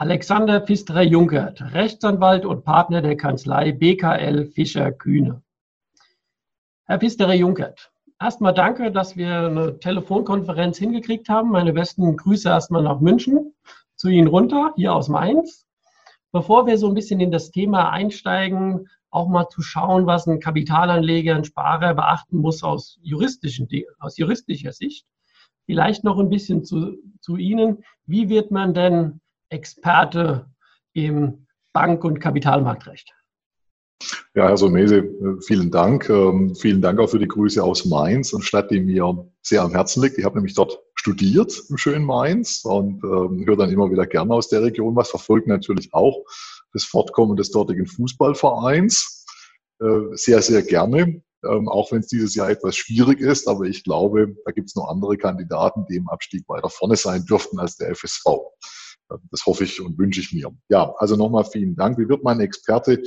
Alexander Pfisterer-Junkert, Rechtsanwalt und Partner der Kanzlei BKL Fischer Kühne. Herr Pfisterer-Junkert, erstmal danke, dass wir eine Telefonkonferenz hingekriegt haben. Meine besten Grüße erstmal nach München, zu Ihnen runter, hier aus Mainz. Bevor wir so ein bisschen in das Thema einsteigen, auch mal zu schauen, was ein Kapitalanleger, ein Sparer beachten muss aus, juristischen, aus juristischer Sicht. Vielleicht noch ein bisschen zu, zu Ihnen. Wie wird man denn Experte im Bank- und Kapitalmarktrecht. Ja, Herr Somese, vielen Dank. Ähm, vielen Dank auch für die Grüße aus Mainz, eine Stadt, die mir sehr am Herzen liegt. Ich habe nämlich dort studiert im schönen Mainz und ähm, höre dann immer wieder gerne aus der Region was, verfolgt natürlich auch das Fortkommen des dortigen Fußballvereins äh, sehr, sehr gerne. Ähm, auch wenn es dieses Jahr etwas schwierig ist, aber ich glaube, da gibt es noch andere Kandidaten, die im Abstieg weiter vorne sein dürften als der FSV. Das hoffe ich und wünsche ich mir. Ja, also nochmal vielen Dank. Wie wird mein Experte?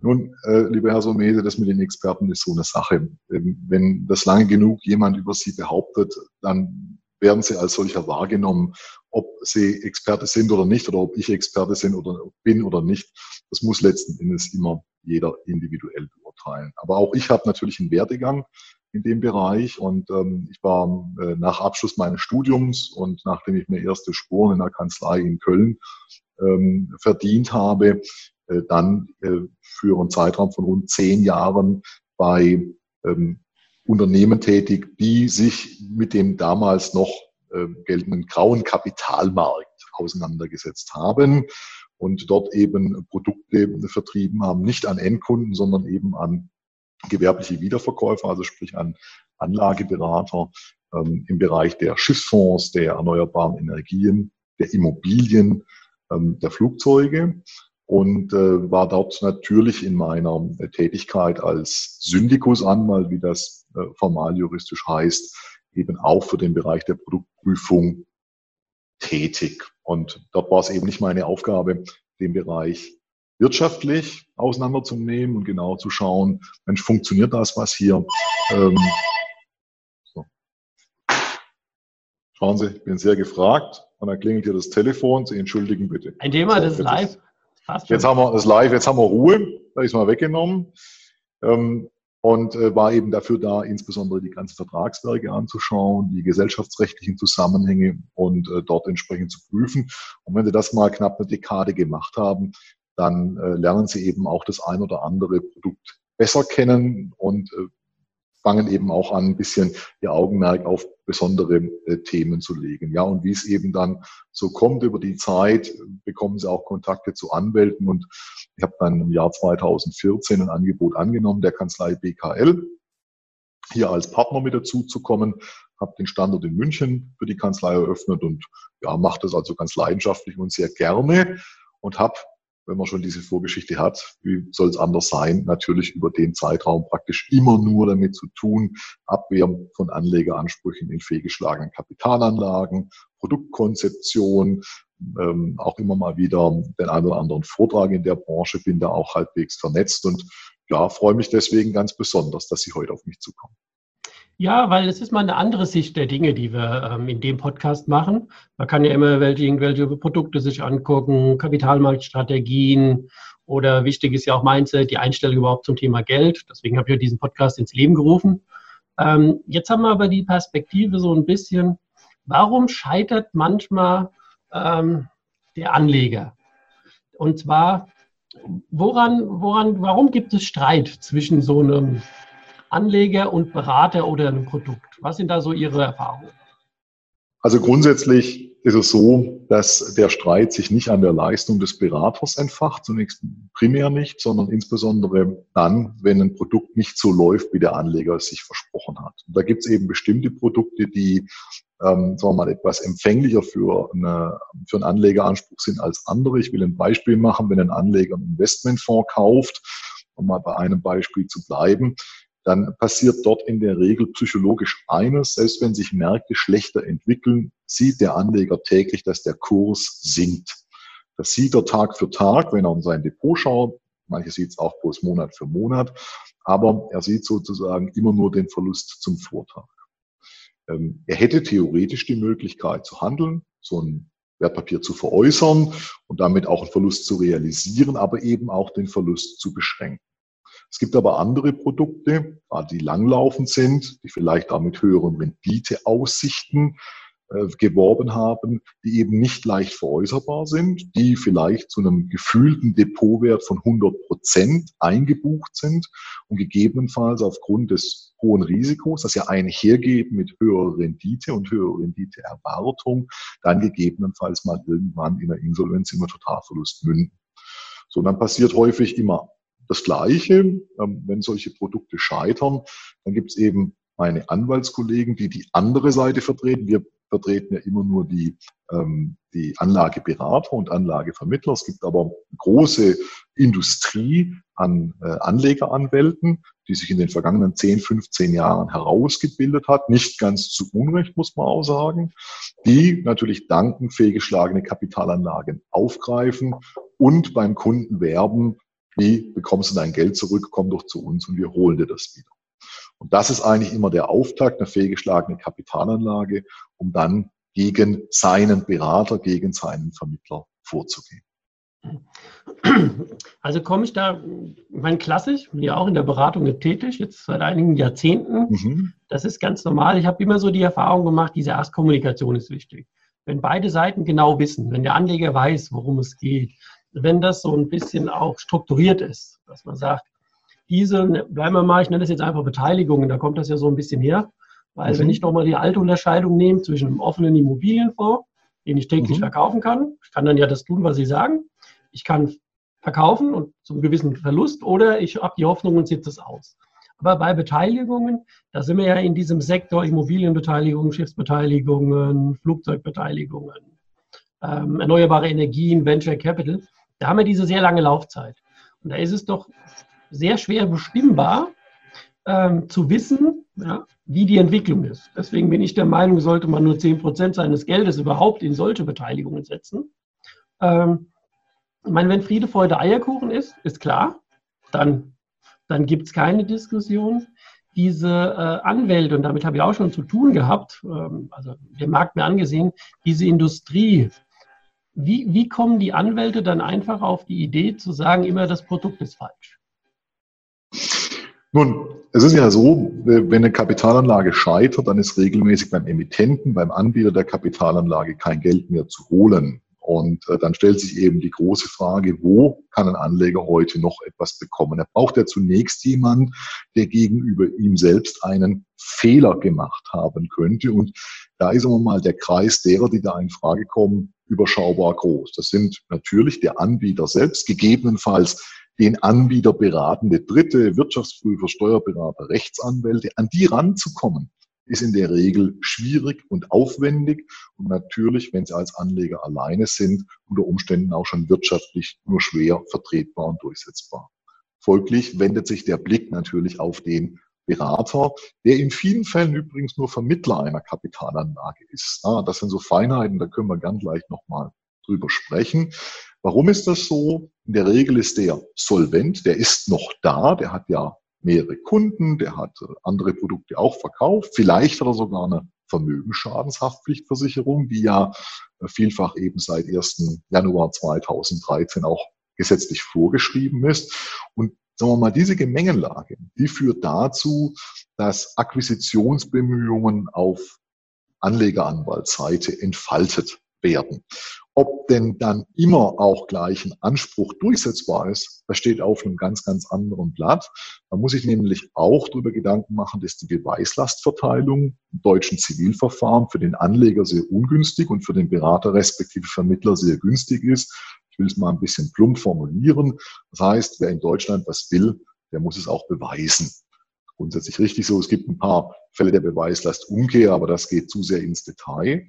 Nun, äh, lieber Herr Somese, das mit den Experten ist so eine Sache. Ähm, wenn das lange genug jemand über Sie behauptet, dann werden Sie als solcher wahrgenommen, ob Sie Experte sind oder nicht, oder ob ich Experte sind oder bin oder nicht. Das muss letzten Endes immer jeder individuell beurteilen. Aber auch ich habe natürlich einen Werdegang in dem Bereich. Und ähm, ich war äh, nach Abschluss meines Studiums und nachdem ich mir erste Spuren in der Kanzlei in Köln ähm, verdient habe, äh, dann äh, für einen Zeitraum von rund zehn Jahren bei ähm, Unternehmen tätig, die sich mit dem damals noch äh, geltenden grauen Kapitalmarkt auseinandergesetzt haben und dort eben Produkte vertrieben haben, nicht an Endkunden, sondern eben an gewerbliche Wiederverkäufer, also sprich an Anlageberater ähm, im Bereich der Schiffsfonds, der erneuerbaren Energien, der Immobilien, ähm, der Flugzeuge und äh, war dort natürlich in meiner äh, Tätigkeit als Syndikusanwalt, wie das äh, formal juristisch heißt, eben auch für den Bereich der Produktprüfung tätig. Und dort war es eben nicht meine Aufgabe, den Bereich wirtschaftlich auseinanderzunehmen und genau zu schauen, Mensch, funktioniert das, was hier? Ähm, so. Schauen Sie, ich bin sehr gefragt und dann klingelt hier das Telefon. Sie entschuldigen bitte. Ein Thema, das ist live. Ist, jetzt haben wir das live, jetzt haben wir Ruhe, da ist mal weggenommen. Ähm, und äh, war eben dafür da, insbesondere die ganzen Vertragswerke anzuschauen, die gesellschaftsrechtlichen Zusammenhänge und äh, dort entsprechend zu prüfen. Und wenn Sie das mal knapp eine Dekade gemacht haben, dann äh, lernen sie eben auch das ein oder andere Produkt besser kennen und äh, fangen eben auch an, ein bisschen ihr Augenmerk auf besondere äh, Themen zu legen. Ja, und wie es eben dann so kommt über die Zeit, bekommen sie auch Kontakte zu Anwälten. Und ich habe dann im Jahr 2014 ein Angebot angenommen der Kanzlei BKL, hier als Partner mit dazu zu kommen, habe den Standort in München für die Kanzlei eröffnet und ja, mache das also ganz leidenschaftlich und sehr gerne. Und habe wenn man schon diese Vorgeschichte hat, wie soll es anders sein, natürlich über den Zeitraum praktisch immer nur damit zu tun, Abwehr von Anlegeransprüchen in fehlgeschlagenen Kapitalanlagen, Produktkonzeption, ähm, auch immer mal wieder den einen oder anderen Vortrag in der Branche, bin da auch halbwegs vernetzt und ja, freue mich deswegen ganz besonders, dass Sie heute auf mich zukommen. Ja, weil es ist mal eine andere Sicht der Dinge, die wir ähm, in dem Podcast machen. Man kann ja immer welche, irgendwelche Produkte sich angucken, Kapitalmarktstrategien oder wichtig ist ja auch Mindset, die Einstellung überhaupt zum Thema Geld. Deswegen habe ich ja diesen Podcast ins Leben gerufen. Ähm, jetzt haben wir aber die Perspektive so ein bisschen, warum scheitert manchmal ähm, der Anleger? Und zwar woran, woran, warum gibt es Streit zwischen so einem Anleger und Berater oder einem Produkt? Was sind da so Ihre Erfahrungen? Also grundsätzlich ist es so, dass der Streit sich nicht an der Leistung des Beraters entfacht, zunächst primär nicht, sondern insbesondere dann, wenn ein Produkt nicht so läuft, wie der Anleger es sich versprochen hat. Und da gibt es eben bestimmte Produkte, die ähm, sagen wir mal, etwas empfänglicher für, eine, für einen Anlegeranspruch sind als andere. Ich will ein Beispiel machen, wenn ein Anleger einen Investmentfonds kauft, um mal bei einem Beispiel zu bleiben, dann passiert dort in der Regel psychologisch eines, selbst wenn sich Märkte schlechter entwickeln, sieht der Anleger täglich, dass der Kurs sinkt. Das sieht er Tag für Tag, wenn er in sein Depot schaut. Manche sieht es auch bloß Monat für Monat, aber er sieht sozusagen immer nur den Verlust zum Vortag. Ähm, er hätte theoretisch die Möglichkeit zu handeln, so ein Wertpapier zu veräußern und damit auch einen Verlust zu realisieren, aber eben auch den Verlust zu beschränken. Es gibt aber andere Produkte, die langlaufend sind, die vielleicht auch mit höheren Renditeaussichten äh, geworben haben, die eben nicht leicht veräußerbar sind, die vielleicht zu einem gefühlten Depotwert von 100 Prozent eingebucht sind und gegebenenfalls aufgrund des hohen Risikos, das ja einhergeht mit höherer Rendite und höherer Renditeerwartung, dann gegebenenfalls mal irgendwann in der Insolvenz im Totalverlust münden. So, dann passiert häufig immer das Gleiche, ähm, wenn solche Produkte scheitern, dann gibt es eben meine Anwaltskollegen, die die andere Seite vertreten. Wir vertreten ja immer nur die, ähm, die Anlageberater und Anlagevermittler. Es gibt aber große Industrie an äh, Anlegeranwälten, die sich in den vergangenen 10, 15 Jahren herausgebildet hat. Nicht ganz zu Unrecht, muss man auch sagen. Die natürlich danken fehlgeschlagene Kapitalanlagen aufgreifen und beim Kunden werben, wie bekommst du dein Geld zurück, komm doch zu uns und wir holen dir das wieder. Und das ist eigentlich immer der Auftakt, einer fehlgeschlagenen Kapitalanlage, um dann gegen seinen Berater, gegen seinen Vermittler vorzugehen. Also komme ich da, mein klassisch, bin ja auch in der Beratung tätig, jetzt seit einigen Jahrzehnten. Mhm. Das ist ganz normal. Ich habe immer so die Erfahrung gemacht, diese Erstkommunikation ist wichtig. Wenn beide Seiten genau wissen, wenn der Anleger weiß, worum es geht, wenn das so ein bisschen auch strukturiert ist, dass man sagt, diese, bleiben wir mal, ich nenne das jetzt einfach Beteiligungen, da kommt das ja so ein bisschen her, weil mhm. wenn ich nochmal die alte Unterscheidung nehme zwischen einem offenen Immobilienfonds, den ich täglich mhm. verkaufen kann, ich kann dann ja das tun, was Sie sagen, ich kann verkaufen und zum gewissen Verlust oder ich habe die Hoffnung und sitze es aus. Aber bei Beteiligungen, da sind wir ja in diesem Sektor Immobilienbeteiligungen, Schiffsbeteiligungen, Flugzeugbeteiligungen, ähm, erneuerbare Energien, Venture Capital. Da haben wir diese sehr lange Laufzeit. Und da ist es doch sehr schwer bestimmbar ähm, zu wissen, ja, wie die Entwicklung ist. Deswegen bin ich der Meinung, sollte man nur 10 Prozent seines Geldes überhaupt in solche Beteiligungen setzen. Ähm, ich meine, wenn Friede, Freude, Eierkuchen ist, ist klar, dann, dann gibt es keine Diskussion. Diese äh, Anwälte, und damit habe ich auch schon zu tun gehabt, ähm, also der Markt mir angesehen, diese Industrie, wie, wie kommen die Anwälte dann einfach auf die Idee zu sagen, immer das Produkt ist falsch? Nun, es ist ja so, wenn eine Kapitalanlage scheitert, dann ist regelmäßig beim Emittenten, beim Anbieter der Kapitalanlage kein Geld mehr zu holen. Und äh, dann stellt sich eben die große Frage, wo kann ein Anleger heute noch etwas bekommen? Er braucht ja zunächst jemand, der gegenüber ihm selbst einen Fehler gemacht haben könnte. Und da ist immer mal der Kreis derer, die da in Frage kommen, überschaubar groß. Das sind natürlich der Anbieter selbst, gegebenenfalls den Anbieter beratende Dritte, Wirtschaftsprüfer, Steuerberater, Rechtsanwälte, an die ranzukommen ist in der Regel schwierig und aufwendig und natürlich, wenn Sie als Anleger alleine sind, unter Umständen auch schon wirtschaftlich nur schwer vertretbar und durchsetzbar. Folglich wendet sich der Blick natürlich auf den Berater, der in vielen Fällen übrigens nur Vermittler einer Kapitalanlage ist. Das sind so Feinheiten, da können wir gern gleich nochmal drüber sprechen. Warum ist das so? In der Regel ist der solvent, der ist noch da, der hat ja mehrere Kunden, der hat andere Produkte auch verkauft. Vielleicht hat er sogar eine Vermögensschadenshaftpflichtversicherung, die ja äh, vielfach eben seit 1. Januar 2013 auch gesetzlich vorgeschrieben ist. Und sagen wir mal, diese Gemengelage, die führt dazu, dass Akquisitionsbemühungen auf Anlegeranwaltsseite entfaltet werden. Ob denn dann immer auch gleich ein Anspruch durchsetzbar ist, das steht auf einem ganz, ganz anderen Blatt. Da muss ich nämlich auch darüber Gedanken machen, dass die Beweislastverteilung im deutschen Zivilverfahren für den Anleger sehr ungünstig und für den Berater respektive Vermittler sehr günstig ist. Ich will es mal ein bisschen plump formulieren. Das heißt, wer in Deutschland was will, der muss es auch beweisen. Grundsätzlich richtig so. Es gibt ein paar Fälle der Beweislastumkehr, aber das geht zu sehr ins Detail.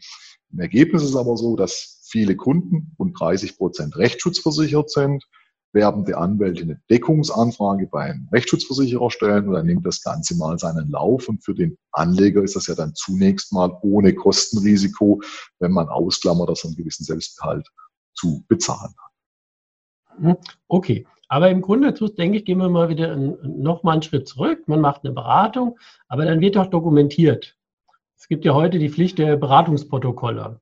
Im Ergebnis ist aber so, dass viele Kunden, rund 30 Prozent rechtsschutzversichert sind, werden die Anwälte eine Deckungsanfrage bei einem Rechtsschutzversicherer stellen und dann nimmt das Ganze mal seinen Lauf. Und für den Anleger ist das ja dann zunächst mal ohne Kostenrisiko, wenn man ausklammert, dass er einen gewissen Selbstbehalt zu bezahlen hat. Mhm. Okay, aber im Grunde denke ich, gehen wir mal wieder noch mal einen Schritt zurück. Man macht eine Beratung, aber dann wird auch dokumentiert. Es gibt ja heute die Pflicht der Beratungsprotokolle.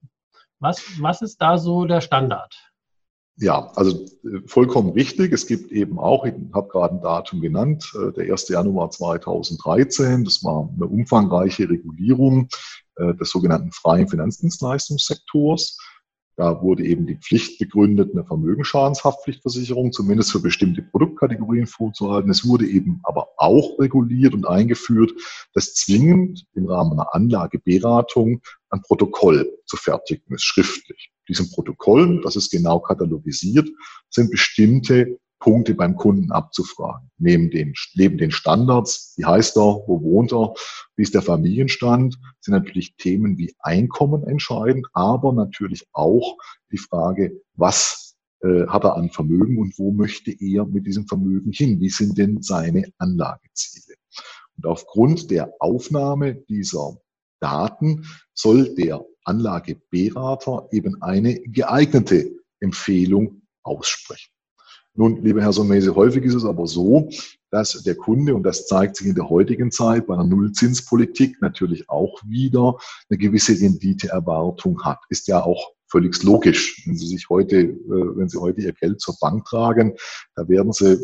Was, was ist da so der Standard? Ja, also äh, vollkommen richtig. Es gibt eben auch, ich habe gerade ein Datum genannt, äh, der 1. Januar 2013. Das war eine umfangreiche Regulierung äh, des sogenannten freien Finanzdienstleistungssektors. Da wurde eben die Pflicht begründet, eine Vermögensschadenshaftpflichtversicherung zumindest für bestimmte Produktkategorien vorzuhalten. Es wurde eben aber auch reguliert und eingeführt, dass zwingend im Rahmen einer Anlageberatung ein Protokoll zu fertigen ist, schriftlich. Diesem Protokoll, das ist genau katalogisiert, sind bestimmte Punkte beim Kunden abzufragen. Neben den, neben den Standards, wie heißt er, wo wohnt er, wie ist der Familienstand, sind natürlich Themen wie Einkommen entscheidend, aber natürlich auch die Frage, was äh, hat er an Vermögen und wo möchte er mit diesem Vermögen hin? Wie sind denn seine Anlageziele? Und aufgrund der Aufnahme dieser Daten soll der Anlageberater eben eine geeignete Empfehlung aussprechen. Nun, lieber Herr Somese, häufig ist es aber so, dass der Kunde, und das zeigt sich in der heutigen Zeit bei einer Nullzinspolitik natürlich auch wieder, eine gewisse Renditeerwartung hat. Ist ja auch völlig logisch. Wenn Sie sich heute, äh, wenn Sie heute Ihr Geld zur Bank tragen, da werden Sie,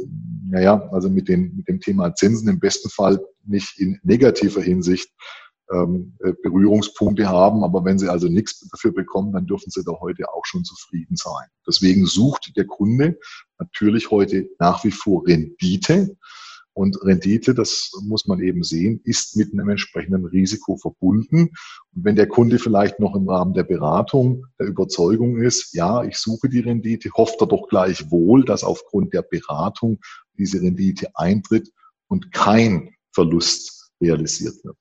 naja, also mit, den, mit dem Thema Zinsen im besten Fall nicht in negativer Hinsicht ähm, äh, Berührungspunkte haben. Aber wenn sie also nichts dafür bekommen, dann dürfen sie da heute auch schon zufrieden sein. Deswegen sucht der Kunde natürlich heute nach wie vor Rendite. Und Rendite, das muss man eben sehen, ist mit einem entsprechenden Risiko verbunden. Und wenn der Kunde vielleicht noch im Rahmen der Beratung der Überzeugung ist, ja, ich suche die Rendite, hofft er doch gleich wohl, dass aufgrund der Beratung diese Rendite eintritt und kein Verlust realisiert wird.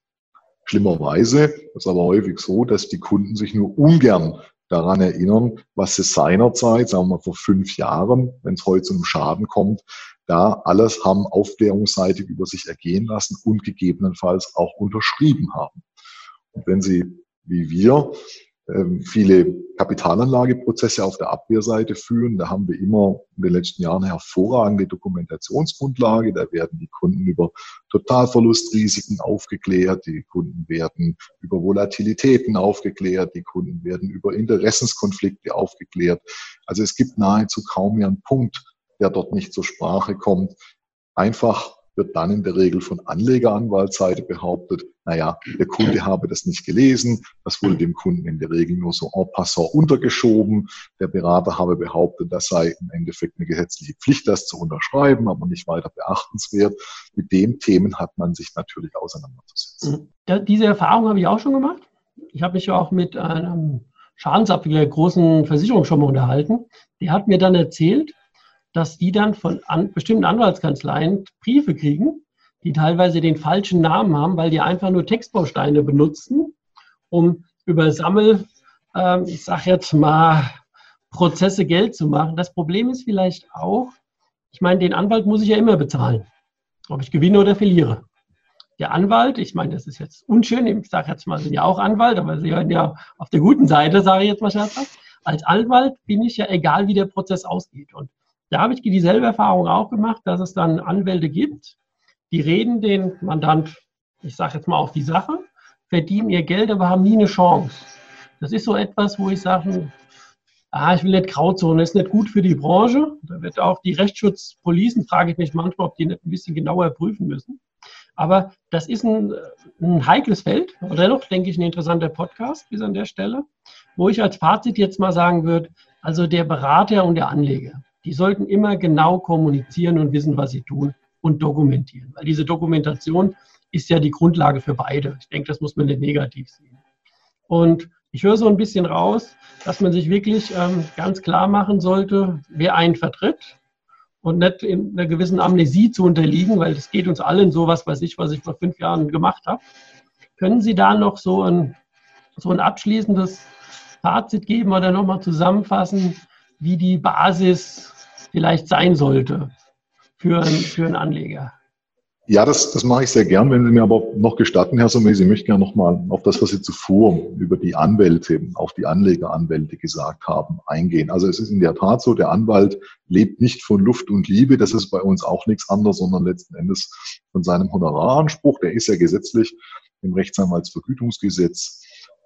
Schlimmerweise ist aber häufig so, dass die Kunden sich nur ungern daran erinnern, was sie seinerzeit, sagen wir mal vor fünf Jahren, wenn es heute zu einem Schaden kommt, da alles haben aufklärungsseitig über sich ergehen lassen und gegebenenfalls auch unterschrieben haben. Und wenn Sie, wie wir, viele Kapitalanlageprozesse auf der Abwehrseite führen. Da haben wir immer in den letzten Jahren hervorragende Dokumentationsgrundlage. Da werden die Kunden über Totalverlustrisiken aufgeklärt, die Kunden werden über Volatilitäten aufgeklärt, die Kunden werden über Interessenskonflikte aufgeklärt. Also es gibt nahezu kaum mehr einen Punkt, der dort nicht zur Sprache kommt. Einfach wird dann in der Regel von Anlegeranwaltsseite behauptet, naja, der Kunde habe das nicht gelesen, das wurde dem Kunden in der Regel nur so en passant untergeschoben. Der Berater habe behauptet, das sei im Endeffekt eine gesetzliche Pflicht, das zu unterschreiben, aber nicht weiter beachtenswert. Mit den Themen hat man sich natürlich auseinanderzusetzen. Mhm. Diese Erfahrung habe ich auch schon gemacht. Ich habe mich auch mit einem Schadensabwickler großen Versicherung schon mal unterhalten. Der hat mir dann erzählt, dass die dann von an, bestimmten Anwaltskanzleien Briefe kriegen, die teilweise den falschen Namen haben, weil die einfach nur Textbausteine benutzen, um über Sammel, äh, ich sag jetzt mal, Prozesse Geld zu machen. Das Problem ist vielleicht auch, ich meine, den Anwalt muss ich ja immer bezahlen, ob ich gewinne oder verliere. Der Anwalt, ich meine, das ist jetzt unschön, ich sage jetzt mal, sind ja auch Anwalt, aber sie hören ja auf der guten Seite, sage ich jetzt mal scherzhaft. Als Anwalt bin ich ja egal, wie der Prozess ausgeht. Und da habe ich dieselbe Erfahrung auch gemacht, dass es dann Anwälte gibt, die reden den Mandant, ich sage jetzt mal auf die Sache, verdienen ihr Geld, aber haben nie eine Chance. Das ist so etwas, wo ich sage, ah, ich will nicht Grauzone, ist nicht gut für die Branche. Da wird auch die Rechtsschutzpolisen, frage ich mich manchmal, ob die nicht ein bisschen genauer prüfen müssen. Aber das ist ein, ein heikles Feld und dennoch, denke ich, ein interessanter Podcast bis an der Stelle, wo ich als Fazit jetzt mal sagen würde, Also der Berater und der Anleger, die sollten immer genau kommunizieren und wissen, was sie tun und dokumentieren. Weil diese Dokumentation ist ja die Grundlage für beide. Ich denke, das muss man nicht negativ sehen. Und ich höre so ein bisschen raus, dass man sich wirklich ähm, ganz klar machen sollte, wer einen vertritt und nicht in einer gewissen Amnesie zu unterliegen, weil das geht uns allen so, was weiß ich, was ich vor fünf Jahren gemacht habe. Können Sie da noch so ein, so ein abschließendes Fazit geben oder nochmal zusammenfassen, wie die Basis vielleicht sein sollte für, für einen Anleger? Ja, das, das mache ich sehr gern. Wenn Sie mir aber noch gestatten, Herr Sommes, ich möchte gerne nochmal auf das, was Sie zuvor über die Anwälte, auf die Anlegeranwälte gesagt haben, eingehen. Also es ist in der Tat so, der Anwalt lebt nicht von Luft und Liebe. Das ist bei uns auch nichts anderes, sondern letzten Endes von seinem Honoraranspruch. Der ist ja gesetzlich im Rechtsanwaltsvergütungsgesetz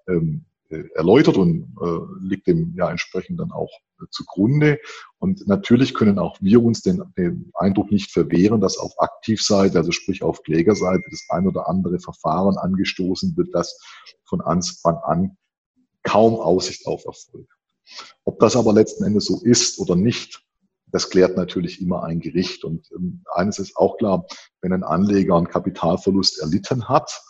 ähm, äh, erläutert und äh, liegt dem ja entsprechend dann auch äh, zugrunde. Und natürlich können auch wir uns den, den Eindruck nicht verwehren, dass auf Aktivseite, also sprich auf Klägerseite, das ein oder andere Verfahren angestoßen wird, das von Anfang an kaum Aussicht auf Erfolg. Ob das aber letzten Endes so ist oder nicht, das klärt natürlich immer ein Gericht. Und ähm, eines ist auch klar, wenn ein Anleger einen Kapitalverlust erlitten hat,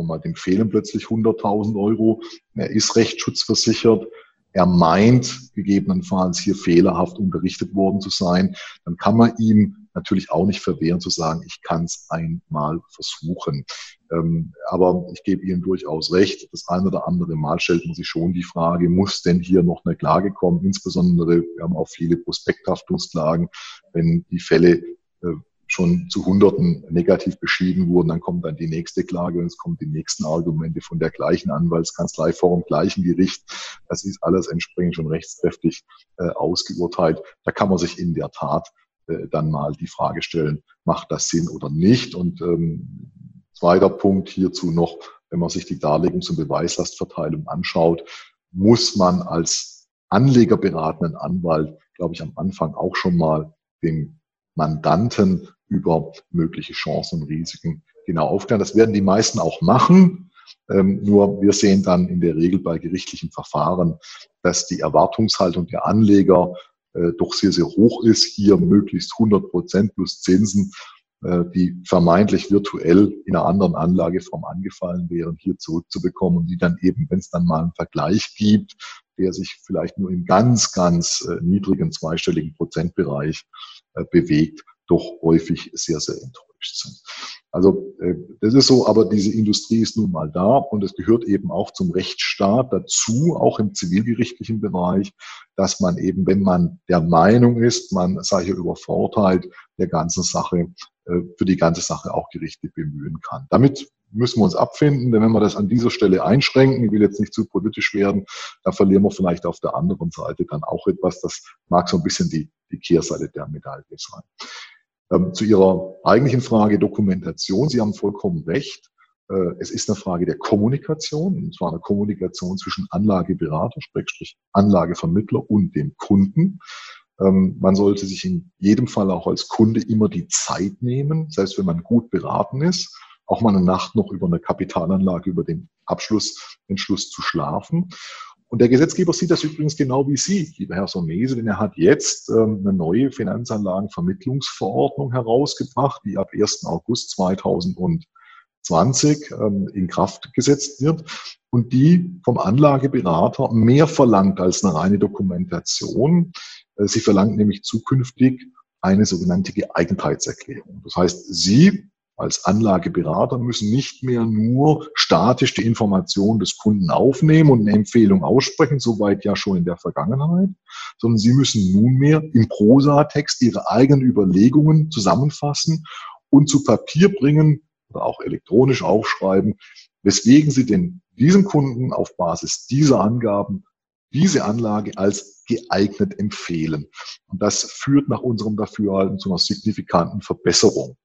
mal, dem fehlen plötzlich 100.000 Euro. Er ist rechtsschutzversichert. Er meint gegebenenfalls hier fehlerhaft unterrichtet worden zu sein. Dann kann man ihm natürlich auch nicht verwehren zu sagen, ich kann es einmal versuchen. Ähm, aber ich gebe Ihnen durchaus recht. Das eine oder andere Mal stellt man sich schon die Frage, muss denn hier noch eine Klage kommen? Insbesondere, wir haben auch viele Prospekthaftungsklagen, wenn die Fälle äh, schon zu Hunderten negativ beschieden wurden. Dann kommt dann die nächste Klage und es kommen die nächsten Argumente von der gleichen Anwaltskanzlei vor dem gleichen Gericht. Das ist alles entsprechend schon rechtskräftig äh, ausgeurteilt. Da kann man sich in der Tat äh, dann mal die Frage stellen, macht das Sinn oder nicht? Und ähm, zweiter Punkt hierzu noch, wenn man sich die Darlegungs- und Beweislastverteilung anschaut, muss man als anlegerberatenden Anwalt, glaube ich, am Anfang auch schon mal dem Mandanten über mögliche Chancen und Risiken genau aufklären. Das werden die meisten auch machen. Ähm, nur wir sehen dann in der Regel bei gerichtlichen Verfahren, dass die Erwartungshaltung der Anleger äh, doch sehr, sehr hoch ist. Hier möglichst 100 Prozent plus Zinsen, äh, die vermeintlich virtuell in einer anderen Anlageform angefallen wären, hier zurückzubekommen und die dann eben, wenn es dann mal einen Vergleich gibt, der sich vielleicht nur im ganz, ganz äh, niedrigen zweistelligen Prozentbereich äh, bewegt, doch häufig sehr, sehr enttäuscht sind. Also äh, das ist so, aber diese Industrie ist nun mal da und es gehört eben auch zum Rechtsstaat dazu, auch im zivilgerichtlichen Bereich, dass man eben, wenn man der Meinung ist, man sei hier übervorteilt, der ganzen Sache, äh, für die ganze Sache auch Gerichte bemühen kann. Damit müssen wir uns abfinden, denn wenn wir das an dieser Stelle einschränken, ich will jetzt nicht zu politisch werden, dann verlieren wir vielleicht auf der anderen Seite dann auch etwas. Das mag so ein bisschen die, die Kehrseite der Medaille sein. Ähm, zu Ihrer eigentlichen Frage Dokumentation. Sie haben vollkommen recht. Äh, es ist eine Frage der Kommunikation, und zwar eine Kommunikation zwischen Anlageberater, Schrägstrich Anlagevermittler und dem Kunden. Ähm, man sollte sich in jedem Fall auch als Kunde immer die Zeit nehmen, selbst wenn man gut beraten ist, auch mal eine Nacht noch über eine Kapitalanlage, über den Abschlussentschluss zu schlafen. Und der Gesetzgeber sieht das übrigens genau wie Sie, lieber Herr Somese, denn er hat jetzt ähm, eine neue Finanzanlagenvermittlungsverordnung herausgebracht, die ab 1. August 2020 ähm, in Kraft gesetzt wird und die vom Anlageberater mehr verlangt als eine reine Dokumentation. Äh, sie verlangt nämlich zukünftig eine sogenannte Geeignetheitserklärung. Das heißt, Sie als Anlageberater müssen nicht mehr nur statisch die Information des Kunden aufnehmen und eine Empfehlung aussprechen, soweit ja schon in der Vergangenheit, sondern sie müssen nunmehr im Prosatext ihre eigenen Überlegungen zusammenfassen und zu Papier bringen oder auch elektronisch aufschreiben, weswegen sie denn diesem Kunden auf Basis dieser Angaben diese Anlage als geeignet empfehlen. Und das führt nach unserem Dafürhalten zu einer signifikanten Verbesserung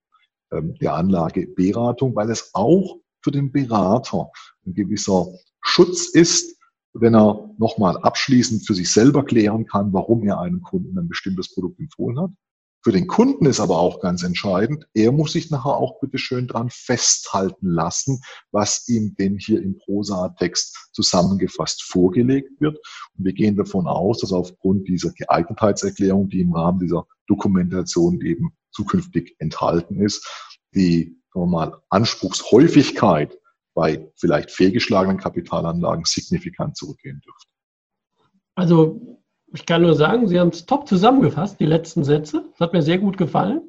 der Anlageberatung, weil es auch für den Berater ein gewisser Schutz ist, wenn er nochmal abschließend für sich selber klären kann, warum er einem Kunden ein bestimmtes Produkt empfohlen hat. Für den Kunden ist aber auch ganz entscheidend, er muss sich nachher auch bitte schön dran festhalten lassen, was ihm denn hier im Prosa-Text zusammengefasst vorgelegt wird. Und wir gehen davon aus, dass aufgrund dieser Geeignetheitserklärung, die im Rahmen dieser Dokumentation eben zukünftig enthalten ist, die mal, Anspruchshäufigkeit bei vielleicht fehlgeschlagenen Kapitalanlagen signifikant zurückgehen dürfte. Also ich kann nur sagen, Sie haben es top zusammengefasst, die letzten Sätze. Das hat mir sehr gut gefallen.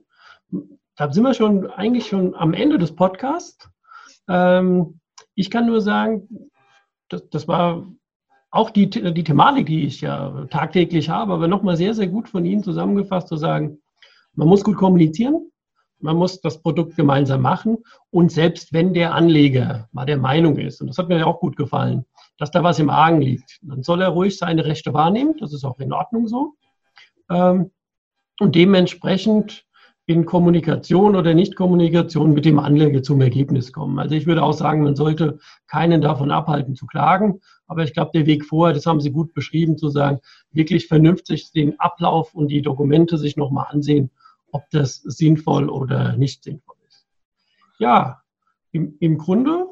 Da sind wir schon eigentlich schon am Ende des Podcasts. Ähm, ich kann nur sagen, das, das war auch die, die Thematik, die ich ja tagtäglich habe, aber nochmal sehr, sehr gut von Ihnen zusammengefasst zu sagen, man muss gut kommunizieren, man muss das Produkt gemeinsam machen und selbst wenn der Anleger mal der Meinung ist, und das hat mir ja auch gut gefallen, dass da was im Argen liegt, dann soll er ruhig seine Rechte wahrnehmen, das ist auch in Ordnung so. Ähm, und dementsprechend in Kommunikation oder Nicht-Kommunikation mit dem Anleger zum Ergebnis kommen. Also ich würde auch sagen, man sollte keinen davon abhalten zu klagen. Aber ich glaube, der Weg vorher, das haben Sie gut beschrieben, zu sagen, wirklich vernünftig den Ablauf und die Dokumente sich nochmal ansehen ob das sinnvoll oder nicht sinnvoll ist. Ja, im, im Grunde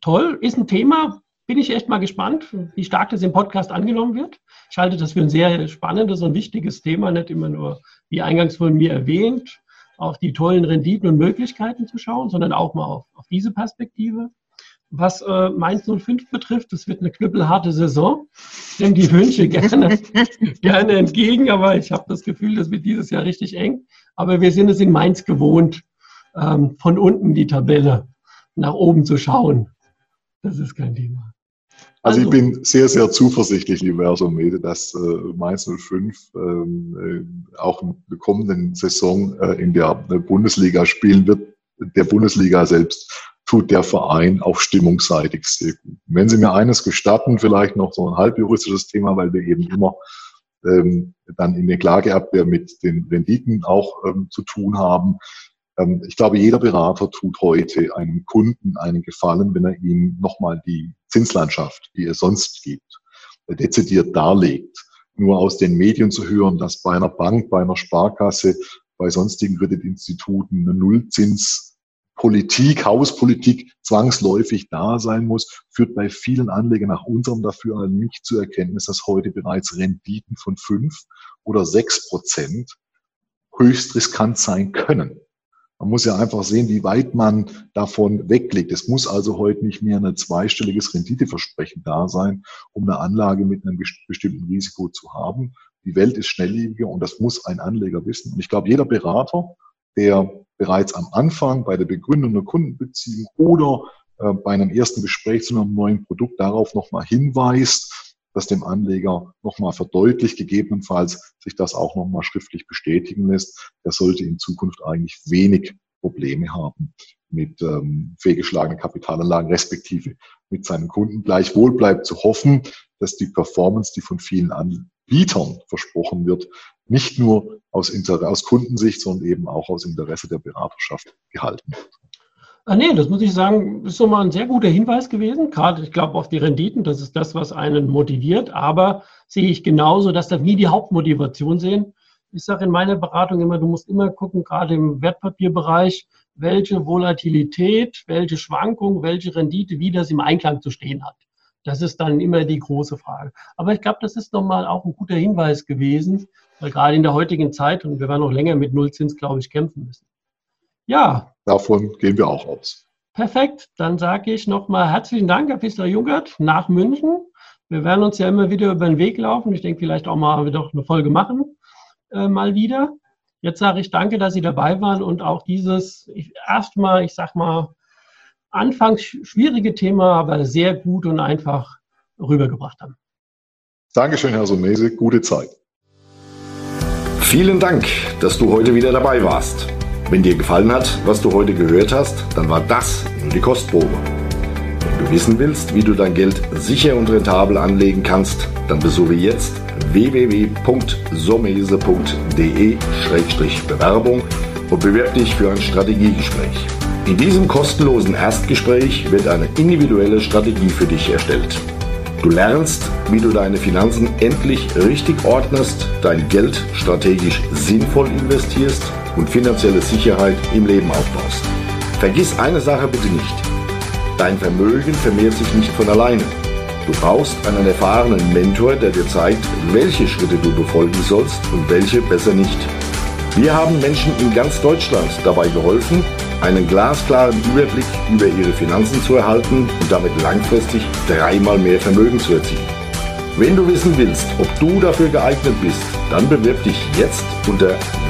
toll, ist ein Thema, bin ich echt mal gespannt, wie stark das im Podcast angenommen wird. Ich halte das für ein sehr spannendes und wichtiges Thema, nicht immer nur, wie eingangs von mir erwähnt, auf die tollen Renditen und Möglichkeiten zu schauen, sondern auch mal auf, auf diese Perspektive. Was äh, Mainz 05 betrifft, das wird eine knüppelharte Saison. Ich nehme die Wünsche gerne, gerne entgegen, aber ich habe das Gefühl, das wird dieses Jahr richtig eng. Aber wir sind es in Mainz gewohnt, ähm, von unten die Tabelle nach oben zu schauen. Das ist kein Thema. Also, also ich bin sehr, sehr zuversichtlich, lieber Herr Somede, dass äh, Mainz 05 ähm, äh, auch in der kommenden Saison äh, in der Bundesliga spielen wird, der Bundesliga selbst tut der Verein auch stimmungsseitig sehr gut. Wenn Sie mir eines gestatten, vielleicht noch so ein halbjuristisches Thema, weil wir eben immer ähm, dann in der Klageabwehr mit den Renditen auch ähm, zu tun haben. Ähm, ich glaube, jeder Berater tut heute einem Kunden einen Gefallen, wenn er ihm nochmal die Zinslandschaft, die er sonst gibt, dezidiert darlegt. Nur aus den Medien zu hören, dass bei einer Bank, bei einer Sparkasse, bei sonstigen Kreditinstituten eine Nullzins Politik, Hauspolitik zwangsläufig da sein muss, führt bei vielen Anlegern nach unserem Dafürhalten nicht zur Erkenntnis, dass heute bereits Renditen von fünf oder sechs Prozent höchst riskant sein können. Man muss ja einfach sehen, wie weit man davon weglegt. Es muss also heute nicht mehr ein zweistelliges Renditeversprechen da sein, um eine Anlage mit einem bestimmten Risiko zu haben. Die Welt ist schnelllebiger und das muss ein Anleger wissen. Und ich glaube, jeder Berater, der bereits am Anfang bei der Begründung der Kundenbeziehung oder äh, bei einem ersten Gespräch zu einem neuen Produkt darauf nochmal hinweist, dass dem Anleger nochmal verdeutlicht, gegebenenfalls sich das auch nochmal schriftlich bestätigen lässt, der sollte in Zukunft eigentlich wenig Probleme haben mit ähm, fehlgeschlagenen Kapitalanlagen, respektive mit seinen Kunden. Gleichwohl bleibt zu hoffen, dass die Performance, die von vielen Anbietern versprochen wird, nicht nur aus, Inter aus Kundensicht, sondern eben auch aus Interesse der Beraterschaft gehalten wird. Ah, nee, das muss ich sagen, ist so mal ein sehr guter Hinweis gewesen. Gerade, ich glaube, auf die Renditen, das ist das, was einen motiviert. Aber sehe ich genauso, dass das nie die Hauptmotivation sehen. Ich sage in meiner Beratung immer, du musst immer gucken, gerade im Wertpapierbereich, welche Volatilität, welche Schwankung, welche Rendite, wie das im Einklang zu stehen hat. Das ist dann immer die große Frage. Aber ich glaube, das ist nochmal auch ein guter Hinweis gewesen, weil gerade in der heutigen Zeit, und wir werden noch länger mit Nullzins, glaube ich, kämpfen müssen. Ja. Davon gehen wir auch aus. Perfekt. Dann sage ich nochmal herzlichen Dank, Herr Pistler Jungert, nach München. Wir werden uns ja immer wieder über den Weg laufen. Ich denke, vielleicht auch mal wieder eine Folge machen, äh, mal wieder. Jetzt sage ich danke, dass Sie dabei waren und auch dieses erstmal, ich sag mal, anfangs schwierige Thema, aber sehr gut und einfach rübergebracht haben. Dankeschön, Herr Sumese. Gute Zeit. Vielen Dank, dass du heute wieder dabei warst. Wenn dir gefallen hat, was du heute gehört hast, dann war das nur die Kostprobe. Wenn du wissen willst, wie du dein Geld sicher und rentabel anlegen kannst, dann besuche jetzt www.somese.de-bewerbung und bewerb dich für ein Strategiegespräch. In diesem kostenlosen Erstgespräch wird eine individuelle Strategie für dich erstellt. Du lernst, wie du deine Finanzen endlich richtig ordnest, dein Geld strategisch sinnvoll investierst und finanzielle Sicherheit im Leben aufbaust. Vergiss eine Sache bitte nicht. Dein Vermögen vermehrt sich nicht von alleine. Du brauchst einen erfahrenen Mentor, der dir zeigt, welche Schritte du befolgen sollst und welche besser nicht. Wir haben Menschen in ganz Deutschland dabei geholfen, einen glasklaren Überblick über ihre Finanzen zu erhalten und damit langfristig dreimal mehr Vermögen zu erzielen. Wenn du wissen willst, ob du dafür geeignet bist, dann bewirb dich jetzt unter